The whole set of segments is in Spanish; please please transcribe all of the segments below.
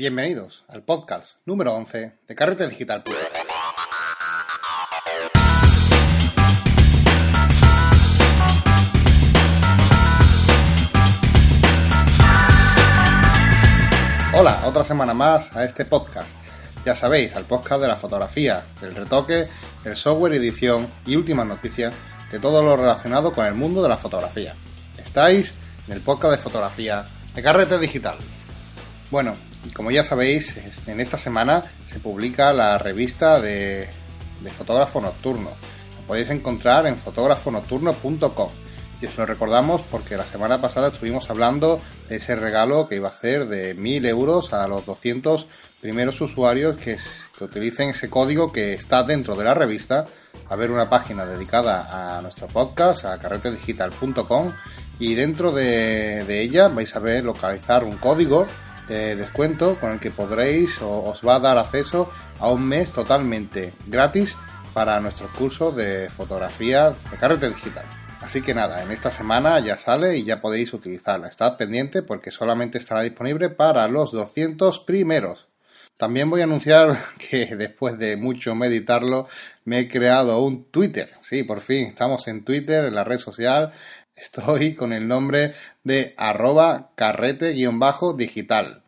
Bienvenidos al podcast número 11 de Carrete Digital. Hola, otra semana más a este podcast. Ya sabéis, al podcast de la fotografía, del retoque, el software, edición y últimas noticias de todo lo relacionado con el mundo de la fotografía. Estáis en el podcast de fotografía de Carrete Digital. Bueno, y como ya sabéis, en esta semana se publica la revista de, de fotógrafo nocturno. Lo podéis encontrar en fotógrafonocturno.com. Y os lo recordamos porque la semana pasada estuvimos hablando de ese regalo que iba a hacer de 1000 euros a los 200 primeros usuarios que, que utilicen ese código que está dentro de la revista. A ver una página dedicada a nuestro podcast, a carretedigital.com. Y dentro de, de ella vais a ver localizar un código de descuento con el que podréis o os va a dar acceso a un mes totalmente gratis para nuestro curso de fotografía de carrete digital. Así que nada, en esta semana ya sale y ya podéis utilizarla. Estad pendiente porque solamente estará disponible para los 200 primeros. También voy a anunciar que después de mucho meditarlo me he creado un Twitter. Sí, por fin, estamos en Twitter, en la red social. Estoy con el nombre de arroba carrete-digital.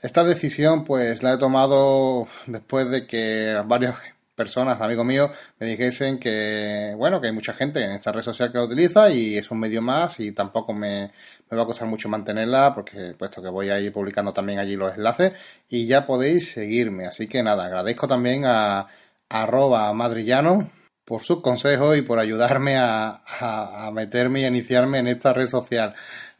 Esta decisión pues la he tomado después de que varias personas, amigos míos, me dijesen que, bueno, que hay mucha gente en esta red social que la utiliza y es un medio más y tampoco me, me va a costar mucho mantenerla porque puesto que voy a ir publicando también allí los enlaces y ya podéis seguirme. Así que nada, agradezco también a arroba madrillano por sus consejos y por ayudarme a, a, a meterme y a iniciarme en esta red social.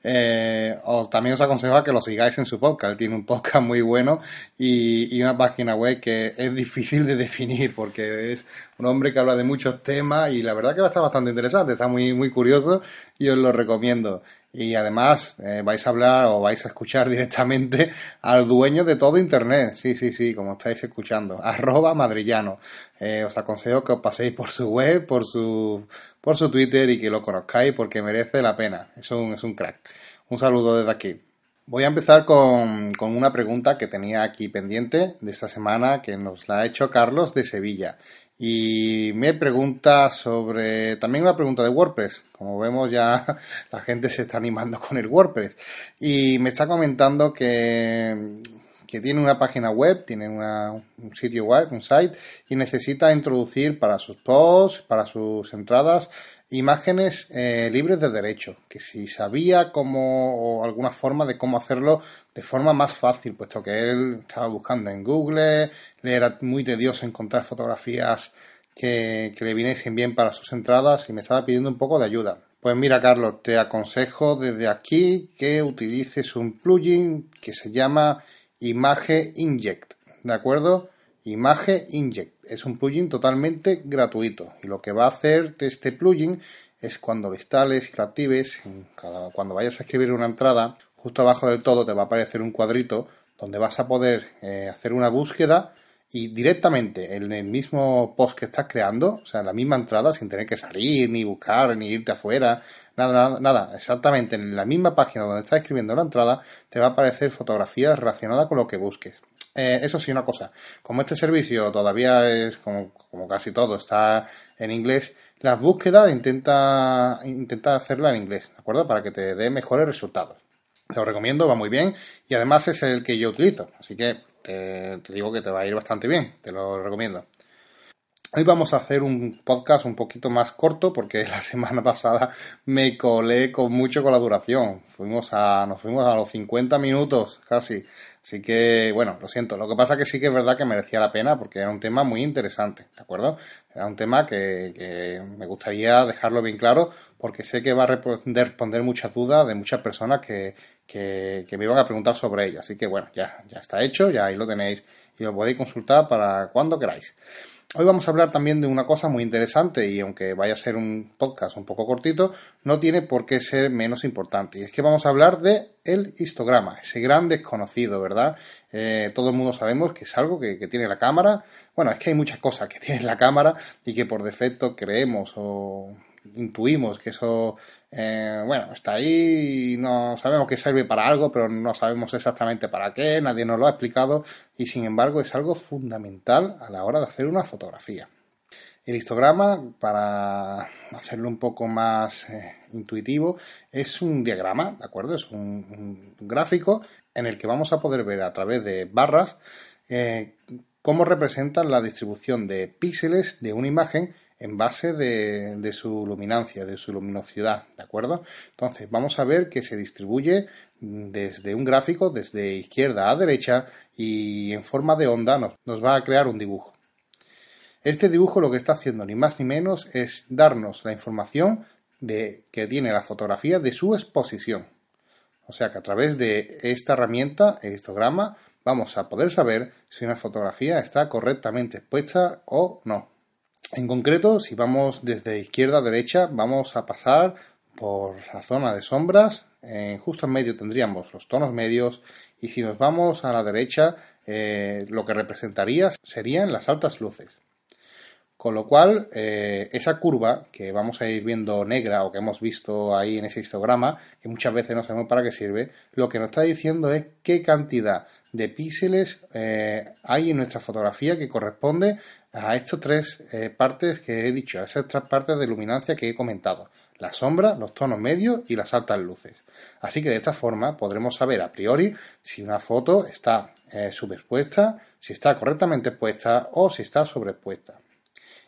Eh, os, también os aconsejo a que lo sigáis en su podcast. Tiene un podcast muy bueno y, y, una página web que es difícil de definir porque es un hombre que habla de muchos temas y la verdad que va a estar bastante interesante, está muy, muy curioso y os lo recomiendo. Y además eh, vais a hablar o vais a escuchar directamente al dueño de todo Internet. Sí, sí, sí, como estáis escuchando. Arroba madrillano. Eh, os aconsejo que os paséis por su web, por su, por su Twitter y que lo conozcáis porque merece la pena. Es un, es un crack. Un saludo desde aquí. Voy a empezar con, con, una pregunta que tenía aquí pendiente de esta semana que nos la ha hecho Carlos de Sevilla. Y me pregunta sobre también una pregunta de WordPress. Como vemos ya la gente se está animando con el WordPress. Y me está comentando que, que tiene una página web, tiene una, un sitio web, un site, y necesita introducir para sus posts, para sus entradas, imágenes eh, libres de derecho, que si sabía cómo o alguna forma de cómo hacerlo de forma más fácil, puesto que él estaba buscando en Google, le era muy tedioso encontrar fotografías que, que le viniesen bien para sus entradas y me estaba pidiendo un poco de ayuda. Pues mira, Carlos, te aconsejo desde aquí que utilices un plugin que se llama Image Inject, ¿de acuerdo? Image Inject. Es un plugin totalmente gratuito y lo que va a hacer este plugin es cuando lo instales y lo actives, cuando vayas a escribir una entrada, justo abajo del todo te va a aparecer un cuadrito donde vas a poder eh, hacer una búsqueda y directamente en el mismo post que estás creando, o sea, en la misma entrada, sin tener que salir, ni buscar, ni irte afuera, nada, nada, nada, exactamente en la misma página donde estás escribiendo la entrada, te va a aparecer fotografías relacionadas con lo que busques. Eh, eso sí, una cosa, como este servicio todavía es, como, como casi todo, está en inglés, las búsquedas intenta, intenta hacerla en inglés, ¿de acuerdo? Para que te dé mejores resultados. Te lo recomiendo, va muy bien y además es el que yo utilizo, así que eh, te digo que te va a ir bastante bien, te lo recomiendo. Hoy vamos a hacer un podcast un poquito más corto porque la semana pasada me colé con mucho con la duración. Fuimos a, nos fuimos a los 50 minutos casi. Así que, bueno, lo siento. Lo que pasa que sí que es verdad que merecía la pena porque era un tema muy interesante, ¿de acuerdo? Era un tema que, que me gustaría dejarlo bien claro porque sé que va a responder, muchas dudas de muchas personas que, que, que, me iban a preguntar sobre ello. Así que, bueno, ya, ya está hecho, ya ahí lo tenéis y lo podéis consultar para cuando queráis. Hoy vamos a hablar también de una cosa muy interesante y aunque vaya a ser un podcast un poco cortito, no tiene por qué ser menos importante. Y es que vamos a hablar de el histograma, ese gran desconocido, ¿verdad? Eh, todo el mundo sabemos que es algo que, que, tiene la cámara. Bueno, es que hay muchas cosas que tiene la cámara y que por defecto creemos o intuimos que eso eh, bueno, está ahí, no sabemos que sirve para algo, pero no sabemos exactamente para qué, nadie nos lo ha explicado y sin embargo es algo fundamental a la hora de hacer una fotografía. El histograma, para hacerlo un poco más eh, intuitivo, es un diagrama, ¿de acuerdo? Es un, gráfico en el que vamos a poder ver a través de barras eh, cómo representan la distribución de píxeles de una imagen en base de, su luminancia, de su luminosidad, ¿de acuerdo? Entonces, vamos a ver que se distribuye desde un gráfico, desde izquierda a derecha, y en forma de onda nos va a crear un dibujo. Este dibujo lo que está haciendo ni más ni menos es darnos la información de, que tiene la fotografía de su exposición. O sea que a través de esta herramienta, el histograma, vamos a poder saber si una fotografía está correctamente expuesta o no. En concreto, si vamos desde izquierda a derecha, vamos a pasar por la zona de sombras. justo en medio tendríamos los tonos medios y si nos vamos a la derecha, eh, lo que representaría serían las altas luces. Con lo cual, eh, esa curva que vamos a ir viendo negra o que hemos visto ahí en ese histograma, que muchas veces no sabemos para qué sirve, lo que nos está diciendo es qué cantidad de píxeles eh, hay en nuestra fotografía que corresponde a estas tres eh, partes que he dicho, a esas tres partes de luminancia que he comentado, la sombra, los tonos medios y las altas luces. Así que de esta forma podremos saber a priori si una foto está subexpuesta, si está correctamente expuesta o si está sobreexpuesta.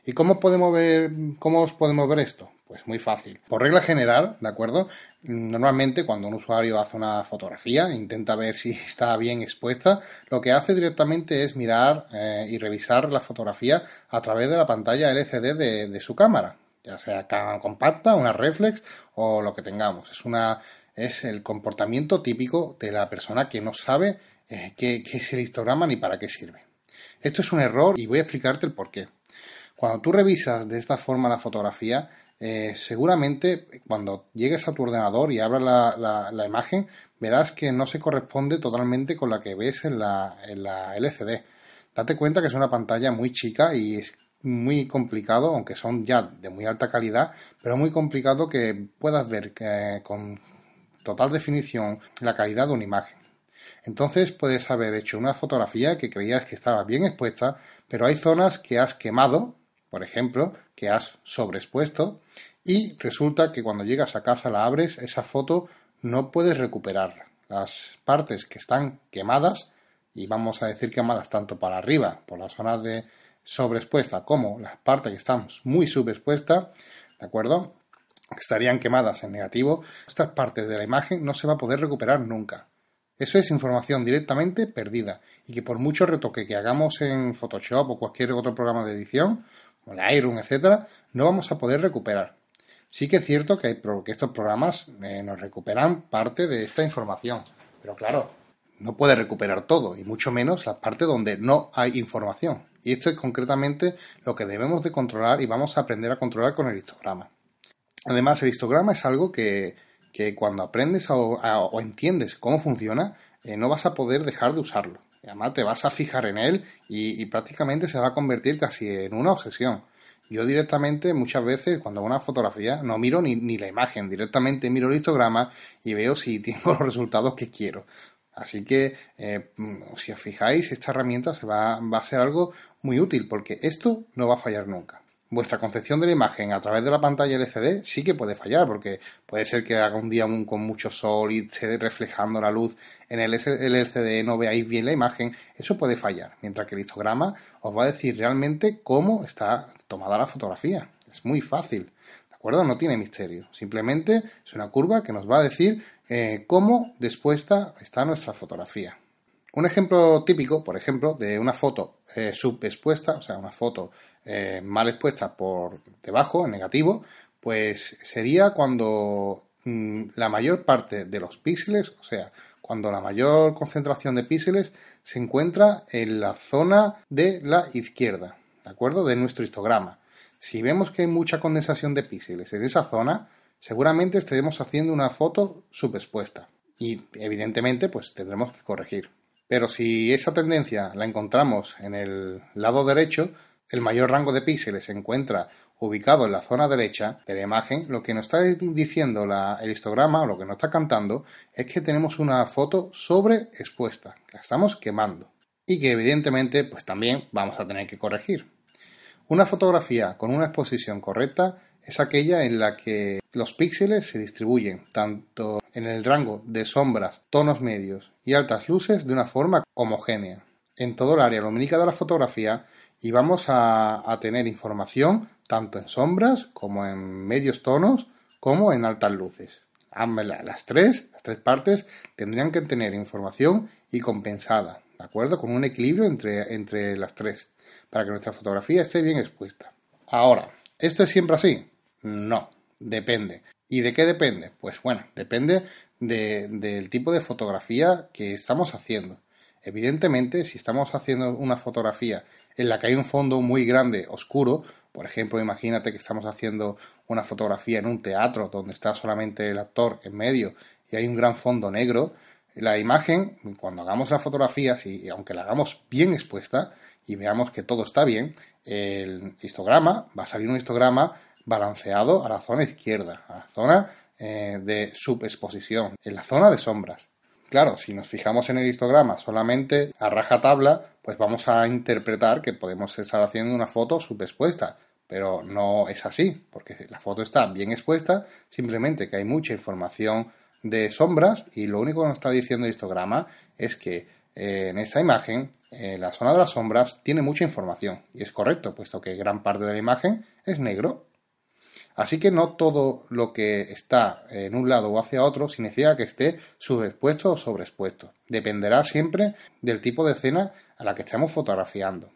¿Y cómo podemos ver, cómo os podemos ver esto? Pues muy fácil. Por regla general, ¿de acuerdo? Normalmente cuando un usuario hace una fotografía, intenta ver si está bien expuesta, lo que hace directamente es mirar eh, y revisar la fotografía a través de la pantalla LCD de, su cámara, ya sea compacta, una reflex o lo que tengamos. Es una es el comportamiento típico de la persona que no sabe eh, qué, qué es el histograma ni para qué sirve. Esto es un error y voy a explicarte el por qué. Cuando tú revisas de esta forma la fotografía, eh, seguramente cuando llegues a tu ordenador y abras la, imagen, verás que no se corresponde totalmente con la que ves en la, LCD. Date cuenta que es una pantalla muy chica y es muy complicado, aunque son ya de muy alta calidad, pero muy complicado que puedas ver eh, con total definición la calidad de una imagen. Entonces puedes haber hecho una fotografía que creías que estaba bien expuesta, pero hay zonas que has quemado por ejemplo, que has sobreexpuesto y resulta que cuando llegas a casa la abres, esa foto no puedes recuperarla. Las partes que están quemadas, y vamos a decir quemadas tanto para arriba, por la zona de sobreexpuesta, como las partes que están muy subexpuestas, ¿de acuerdo? Estarían quemadas en negativo, estas partes de la imagen no se va a poder recuperar nunca. Eso es información directamente perdida y que por mucho retoque que hagamos en Photoshop o cualquier otro programa de edición, como Iron, etcétera, no vamos a poder recuperar. Sí que es cierto que, estos programas eh, nos recuperan parte de esta información, pero claro, no puede recuperar todo, y mucho menos la parte donde no hay información. Y esto es concretamente lo que debemos de controlar y vamos a aprender a controlar con el histograma. Además, el histograma es algo que, cuando aprendes o, entiendes cómo funciona, eh, no vas a poder dejar de usarlo además te vas a fijar en él y, prácticamente se va a convertir casi en una obsesión. Yo directamente muchas veces cuando hago una fotografía no miro ni, la imagen, directamente miro el histograma y veo si tengo los resultados que quiero. Así que eh, si os fijáis, esta herramienta se va, va a ser algo muy útil porque esto no va a fallar nunca vuestra concepción de la imagen a través de la pantalla LCD sí que puede fallar, porque puede ser que haga un día con mucho sol y esté reflejando la luz en el LCD, no veáis bien la imagen, eso puede fallar, mientras que el histograma os va a decir realmente cómo está tomada la fotografía. Es muy fácil, ¿de acuerdo? No tiene misterio, simplemente es una curva que nos va a decir eh, cómo dispuesta está nuestra fotografía. Un ejemplo típico, por ejemplo, de una foto eh, subexpuesta, o sea, una foto eh, mal expuesta por debajo, en negativo, pues sería cuando mm, la mayor parte de los píxeles, o sea, cuando la mayor concentración de píxeles se encuentra en la zona de la izquierda, ¿de acuerdo? De nuestro histograma. Si vemos que hay mucha condensación de píxeles en esa zona, seguramente estaremos haciendo una foto subexpuesta y evidentemente pues tendremos que corregir. Pero si esa tendencia la encontramos en el lado derecho, el mayor rango de píxeles se encuentra ubicado en la zona derecha de la imagen, lo que nos está diciendo el histograma, o lo que nos está cantando, es que tenemos una foto sobreexpuesta, la estamos quemando. Y que evidentemente, pues también vamos a tener que corregir. Una fotografía con una exposición correcta es aquella en la que los píxeles se distribuyen tanto en el rango de sombras, tonos medios y altas luces de una forma homogénea en todo el área lumínica de la fotografía y vamos a, tener información tanto en sombras como en medios tonos como en altas luces. Las tres, las tres partes tendrían que tener información y compensada, ¿de acuerdo? Con un equilibrio entre, entre las tres, para que nuestra fotografía esté bien expuesta. Ahora, ¿esto es siempre así? No, depende. ¿Y de qué depende? Pues bueno, depende del tipo de fotografía que estamos haciendo. Evidentemente, si estamos haciendo una fotografía en la que hay un fondo muy grande, oscuro, por ejemplo, imagínate que estamos haciendo una fotografía en un teatro donde está solamente el actor en medio y hay un gran fondo negro, la imagen, cuando hagamos la fotografía, si, aunque la hagamos bien expuesta y veamos que todo está bien, el histograma, va a salir un histograma balanceado a la zona izquierda, a la zona eh, de subexposición, en la zona de sombras. Claro, si nos fijamos en el histograma solamente a rajatabla, pues vamos a interpretar que podemos estar haciendo una foto subexpuesta, pero no es así, porque la foto está bien expuesta, simplemente que hay mucha información de sombras y lo único que nos está diciendo el histograma es que eh, en esta imagen eh, la zona de las sombras tiene mucha información y es correcto, puesto que gran parte de la imagen es negro Así que no todo lo que está en un lado o hacia otro significa que esté subexpuesto o sobreexpuesto. Dependerá siempre del tipo de escena a la que estemos fotografiando.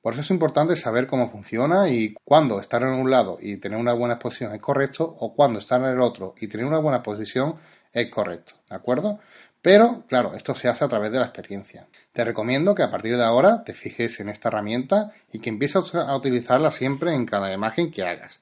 Por eso es importante saber cómo funciona y cuándo estar en un lado y tener una buena exposición es correcto o cuándo estar en el otro y tener una buena posición es correcto. ¿De acuerdo? Pero, claro, esto se hace a través de la experiencia. Te recomiendo que a partir de ahora te fijes en esta herramienta y que empieces a utilizarla siempre en cada imagen que hagas.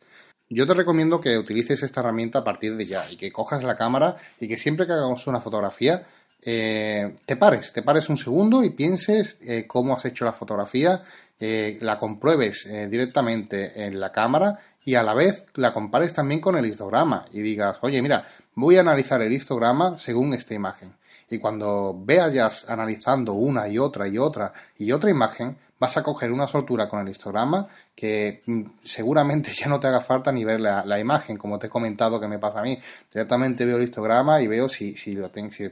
Yo te recomiendo que utilices esta herramienta a partir de ya y que cojas la cámara y que siempre que hagamos una fotografía eh, te pares, te pares un segundo y pienses eh, cómo has hecho la fotografía, eh, la compruebes directamente en la cámara y a la vez la compares también con el histograma y digas, oye, mira, voy a analizar el histograma según esta imagen. Y cuando vayas analizando una y otra y otra y otra imagen, vas a coger una soltura con el histograma que mm, seguramente ya no te haga falta ni ver la, imagen, como te he comentado que me pasa a mí. Directamente veo el histograma y veo si, lo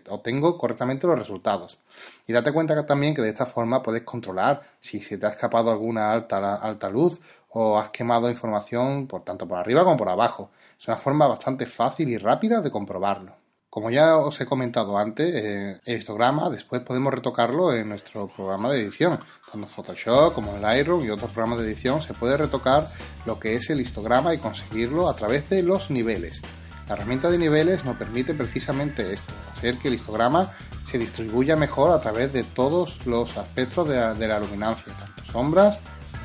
obtengo correctamente los resultados. Y date cuenta que también que de esta forma puedes controlar si se te ha escapado alguna alta, alta luz o has quemado información por tanto por arriba como por abajo. Es una forma bastante fácil y rápida de comprobarlo. Como ya os he comentado antes, eh, el histograma después podemos retocarlo en nuestro programa de edición. Tanto Photoshop como en Lightroom y otros programas de edición se puede retocar lo que es el histograma y conseguirlo a través de los niveles. La herramienta de niveles nos permite precisamente esto, hacer que el histograma se distribuya mejor a través de todos los aspectos de la, de la luminancia, tanto sombras,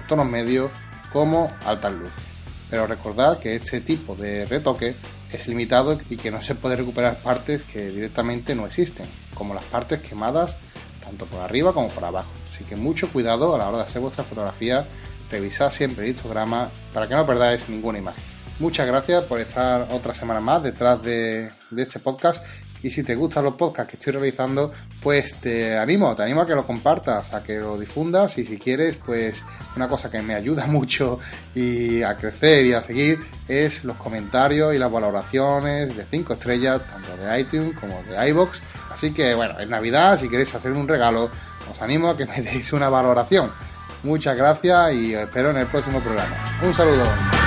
tonos medios como altas luces. Pero recordad que este tipo de retoque es limitado y que no se puede recuperar partes que directamente no existen, como las partes quemadas tanto por arriba como por abajo. Así que mucho cuidado a la hora de hacer vuestra fotografía, revisad siempre el histograma para que no perdáis ninguna imagen. Muchas gracias por estar otra semana más detrás de, de este podcast y si te gustan los podcasts que estoy realizando, pues te animo, te animo a que lo compartas, a que lo difundas y si quieres, pues una cosa que me ayuda mucho y a crecer y a seguir es los comentarios y las valoraciones de 5 estrellas, tanto de iTunes como de iBox. Así que bueno, es Navidad, si queréis hacer un regalo, os animo a que me deis una valoración. Muchas gracias y espero en el próximo programa. Un saludo.